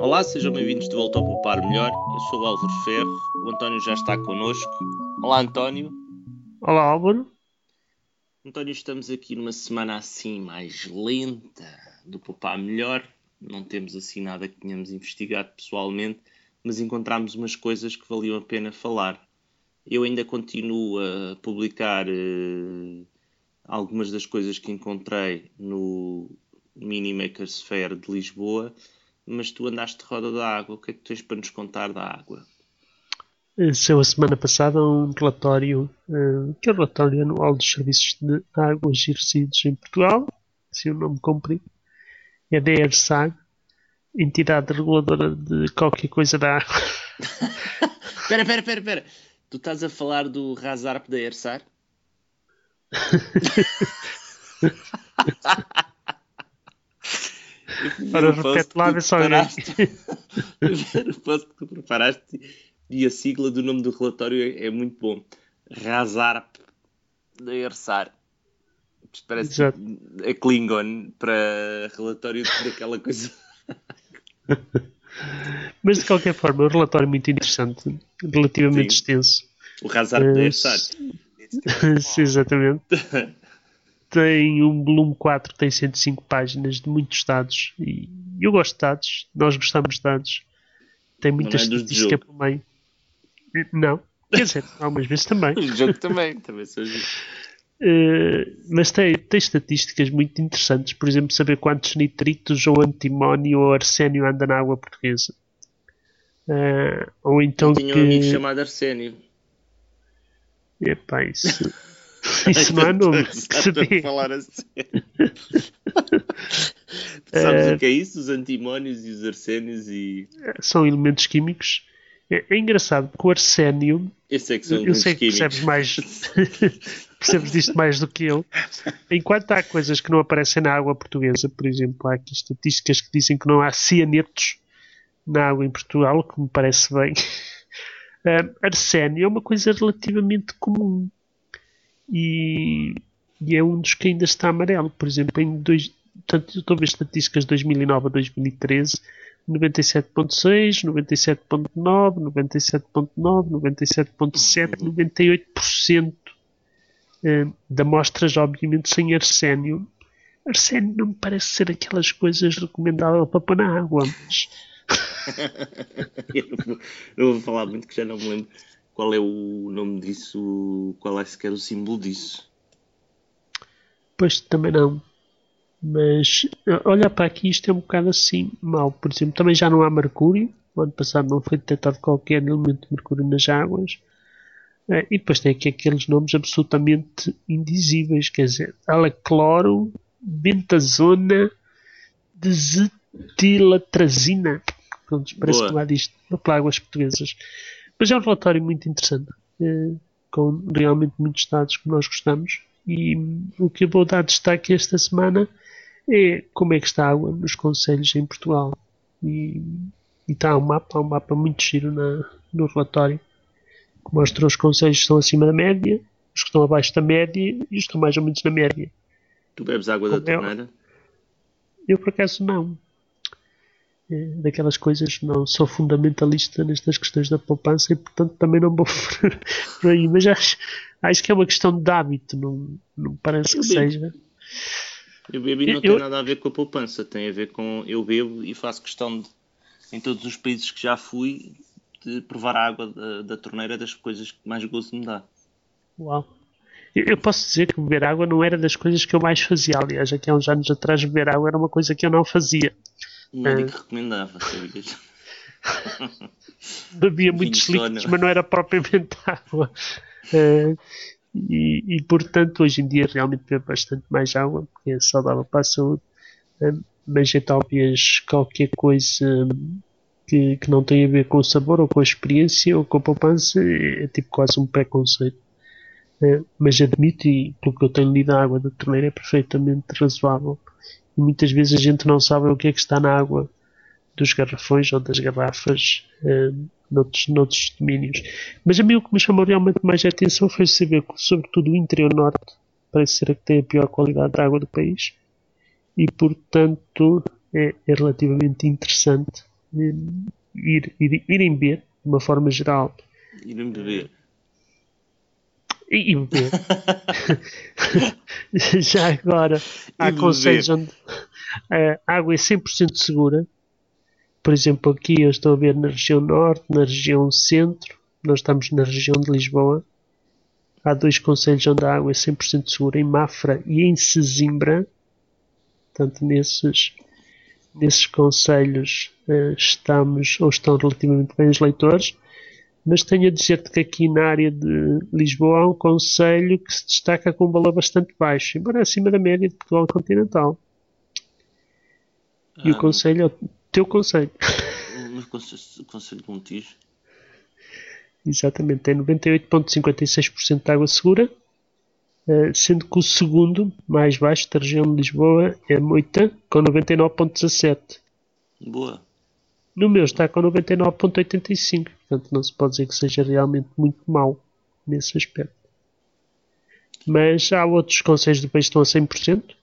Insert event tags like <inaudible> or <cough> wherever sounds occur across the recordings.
Olá, sejam bem-vindos de volta ao Poupar Melhor. Eu sou o Álvaro Ferro, o António já está connosco. Olá, António. Olá, Álvaro. António, estamos aqui numa semana assim mais lenta do Poupar Melhor. Não temos assim nada que tenhamos investigado pessoalmente, mas encontramos umas coisas que valiam a pena falar. Eu ainda continuo a publicar uh, algumas das coisas que encontrei no Mini Makers Fair de Lisboa mas tu andaste de roda da água. O que é que tens para nos contar da água? Saiu a semana passada um relatório, uh, que é o relatório anual dos serviços de águas e resíduos em Portugal, se o nome cumprir, é da ERSAG, entidade reguladora de qualquer coisa da água. <laughs> Espera, espera, espera, espera. Tu estás a falar do Razarp da ERSAG? <laughs> Para repete lá, vê só o post que tu preparaste e a sigla do nome do relatório é, é muito bom. Razarp da Ersar. Parece Exato. é Klingon para relatório daquela coisa. <laughs> Mas de qualquer forma, é um relatório muito interessante, relativamente Sim. extenso. O Razarp uh, da Ersar. Sim, exatamente. <laughs> tem um volume 4 tem 105 páginas de muitos dados e eu gosto de dados, nós gostamos de dados. Tem muita é estatística por meio. Não, quer dizer, <laughs> algumas vezes também. O jogo também, também sou uh, mas tem, tem estatísticas muito interessantes, por exemplo, saber quantos nitritos ou antimónio ou arsénio anda na água portuguesa. Uh, ou então eu tinha que... um amigo chamado Arsénio. Epá, isso. <laughs> Isso não é nome. Que falar assim. <laughs> Sabes uh, o que é isso? Os antimónios e os arsénios e. São elementos químicos. É, é engraçado porque o arsénio. Eu sei que são eu sei que percebes mais. <laughs> percebes disto mais do que eu. Enquanto há coisas que não aparecem na água portuguesa, por exemplo, há aqui estatísticas que dizem que não há cianetos na água em Portugal, que me parece bem. Uh, arsénio é uma coisa relativamente comum e, e é um dos que ainda está amarelo. Por exemplo, em dois, portanto, eu estou a ver estatísticas de 2009 a 2013, 97.6, 97.9, 97.9, 97.7, 98% da amostras, obviamente, sem arsénio. Arsénio não me parece ser aquelas coisas recomendáveis para pôr na água, mas... <laughs> eu, não vou, eu vou falar muito que já não me lembro qual é o nome disso, qual é sequer o símbolo disso. Pois também não. Mas olhar para aqui isto é um bocado assim mal. Por exemplo, também já não há mercúrio. O ano passado não foi detectado qualquer elemento de mercúrio nas águas. Eh, e depois tem aqui aqueles nomes absolutamente indizíveis, quer dizer, alacloro, bentazona, desetilatrazina. Pronto, parece Boa. que lá disto, para águas portuguesas. Mas é um relatório muito interessante, eh, com realmente muitos dados que nós gostamos. E o que eu vou dar destaque esta semana é como é que está a água nos conselhos em Portugal. E, e está um mapa, um mapa muito giro na, no relatório, que mostra os conselhos que estão acima da média, os que estão abaixo da média e os que estão mais ou menos na média. Tu bebes água como da torneira? Eu, por acaso, não. É daquelas coisas, não sou fundamentalista nestas questões da poupança e portanto também não vou <laughs> por aí, mas acho, acho que é uma questão de hábito, não, não parece eu que bebo. seja. Eu bebo e não eu, tem nada a ver com a poupança, tem a ver com eu bebo e faço questão de, em todos os países que já fui, de provar a água da, da torneira das coisas que mais gosto me dá. Uau! Eu posso dizer que beber água não era das coisas que eu mais fazia. Aliás, aqui há uns anos atrás, beber água era uma coisa que eu não fazia. O médico é. recomendava, sabias? <laughs> Bebia muitos líquidos, mas não era propriamente <laughs> água. Uh, e, e, portanto, hoje em dia realmente bebo bastante mais água, porque é saudável para a saúde. Uh, mas é talvez qualquer coisa que, que não tem a ver com o sabor, ou com a experiência, ou com a poupança, é, é tipo quase um preconceito. Uh, mas admito, e pelo que eu tenho lido, a água da torneira é perfeitamente razoável e muitas vezes a gente não sabe o que é que está na água dos garrafões ou das garrafas uh, noutros, noutros domínios. Mas a mim o que me chamou realmente mais a atenção foi saber que, sobretudo, o interior norte parece ser a que tem a pior qualidade de água do país e, portanto, é, é relativamente interessante ir, ir, irem beber, de uma forma geral. Irem beber. E, e beber. <laughs> <laughs> Já agora, há conselhos onde a água é 100% segura. Por exemplo, aqui eu estou a ver na região norte, na região centro, nós estamos na região de Lisboa. Há dois conselhos onde a água é 100% segura, em Mafra e em Sesimbra. Portanto, nesses, nesses conselhos uh, estamos ou estão relativamente bem os leitores. Mas tenho a dizer-te que aqui na área de Lisboa há um conselho que se destaca com um valor bastante baixo, embora acima da média de Portugal continental. E ah, o conselho é o teu conselho. Mas o conselho de Montijo? Exatamente, tem 98,56% de água segura, eh, sendo que o segundo, mais baixo da região de Lisboa, é Moita, com 99,17%. Boa. No meu está com 99,85%, portanto não se pode dizer que seja realmente muito mau nesse aspecto. Mas há outros conselhos do país que estão a 100%.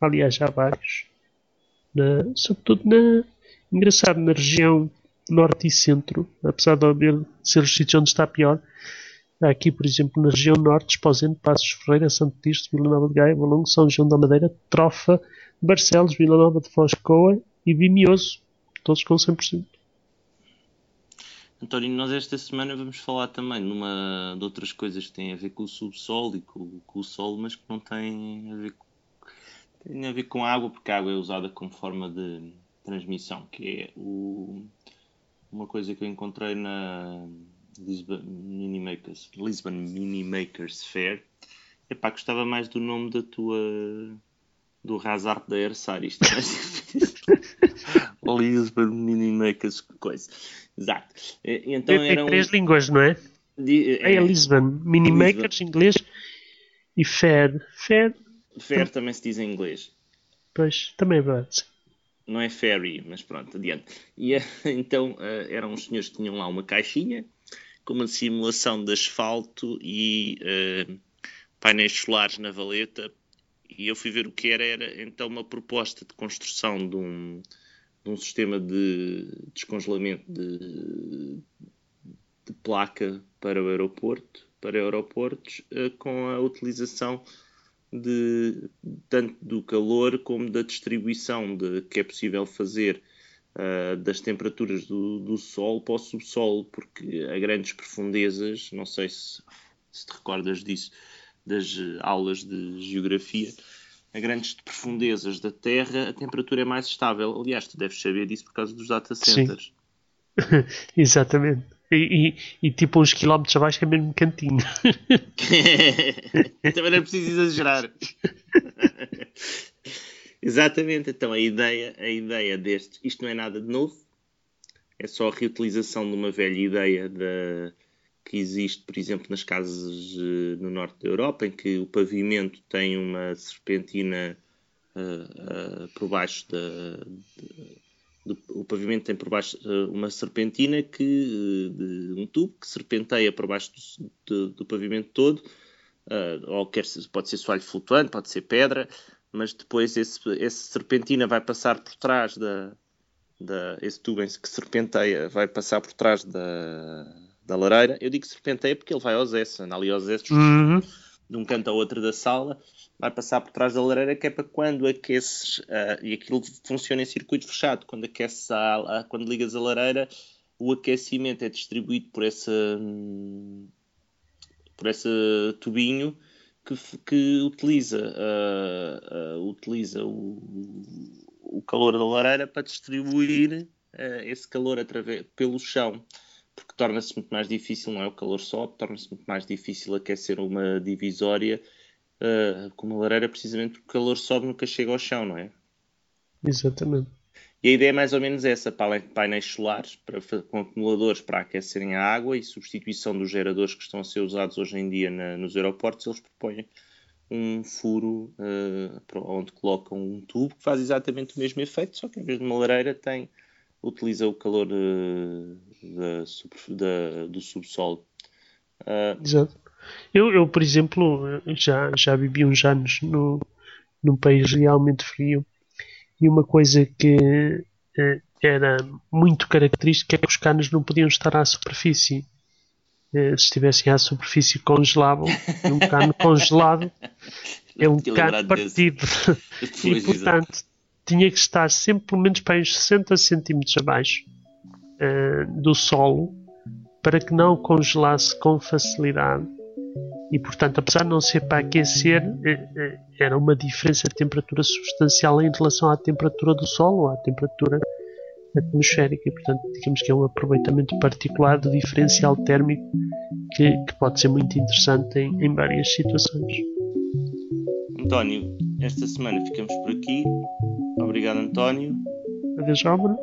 Aliás, há vários. Na, sobretudo na. Engraçado, na região norte e centro, apesar de haver ser os sítios onde está pior. Aqui, por exemplo, na região norte, Esposende, Passos Ferreira, Santo Tirso, Vila Nova de Gaia, Valongo, São João da Madeira, Trofa, Barcelos, Vila Nova de Foz, Coa e Vimioso, todos com 100%. António, nós esta semana vamos falar também numa, de outras coisas que têm a ver com o subsolo e com, com o sol, mas que não têm a ver com, a ver com a água, porque a água é usada como forma de transmissão, que é o, uma coisa que eu encontrei na Lisbon Mini Makers, Lisbon Mini Makers Fair. Epá, gostava mais do nome da tua do Hazard da Ersar, isto é mais <laughs> difícil. Lisbon Mini Makers coisa. Exato. Então tem, tem três línguas, não é? De, é, é Lisbon, Mini Lisbon. Makers inglês e Fair. Fair, Fair também se diz em inglês. Pois, também é verdade não é ferry, mas pronto, adiante. E <laughs> então uh, eram os senhores que tinham lá uma caixinha com uma simulação de asfalto e uh, painéis solares na valeta. E eu fui ver o que era, era então uma proposta de construção de um, de um sistema de descongelamento de, de placa para o aeroporto, para aeroportos, uh, com a utilização de, tanto do calor como da distribuição de, que é possível fazer uh, das temperaturas do, do Sol para o subsolo, porque a grandes profundezas, não sei se, se te recordas disso, das aulas de geografia, a grandes profundezas da Terra a temperatura é mais estável. Aliás, tu deves saber disso por causa dos data centers. <laughs> Exatamente. E, e, e, tipo uns quilómetros abaixo é mesmo cantinho. <laughs> Também não é preciso exagerar. <laughs> Exatamente, então a ideia, a ideia deste, isto não é nada de novo, é só a reutilização de uma velha ideia da, que existe, por exemplo, nas casas uh, no norte da Europa, em que o pavimento tem uma serpentina uh, uh, por baixo da, de, o pavimento tem por baixo uh, uma serpentina que, de um tubo que serpenteia por baixo do, do, pavimento todo, ou quer pode ser soalho flutuante, pode ser pedra, mas depois esse serpentina vai passar por trás da, da esse tubo que serpenteia vai passar por trás da, da lareira. Eu digo serpenteia porque ele vai aos S, anda ali aos S, uhum. de um canto ao outro da sala vai passar por trás da lareira, que é para quando aqueces, uh, e aquilo funciona em circuito fechado, quando aqueces a, a, quando ligas a lareira, o aquecimento é distribuído por esse, por esse tubinho que, que utiliza, uh, uh, utiliza o, o calor da lareira para distribuir esse calor através, pelo chão porque torna-se muito mais difícil, não é? O calor sobe, torna-se muito mais difícil aquecer uma divisória uh, com uma lareira precisamente porque o calor sobe nunca chega ao chão, não é? Exatamente. E a ideia é mais ou menos essa, para painéis solares, para, com acumuladores para aquecerem a água e substituição dos geradores que estão a ser usados hoje em dia na, nos aeroportos, eles propõem um furo uh, onde colocam um tubo que faz exatamente o mesmo efeito, só que em vez de uma lareira tem, utiliza o calor uh, da, da, do subsolo. Uh, Exato. Eu, eu, por exemplo, já, já vivi uns anos no, num país realmente frio e uma coisa que, eh, era muito característico é que os canos não podiam estar à superfície. Eh, se estivessem à superfície congelavam. E um cano <laughs> congelado é um cano partido. e portanto tinha que estar sempre pelo menos para uns 60 centímetros abaixo uh, do solo para que não congelasse com facilidade. E portanto, apesar de não ser para aquecer, uh, era uma diferença de temperatura substancial em relação à temperatura do solo, à temperatura atmosférica e portanto digamos que é um aproveitamento particular do diferencial térmico que, que pode ser muito interessante em, em várias situações. António, esta semana ficamos por aqui. Obrigado, António. Adeus, Álvaro.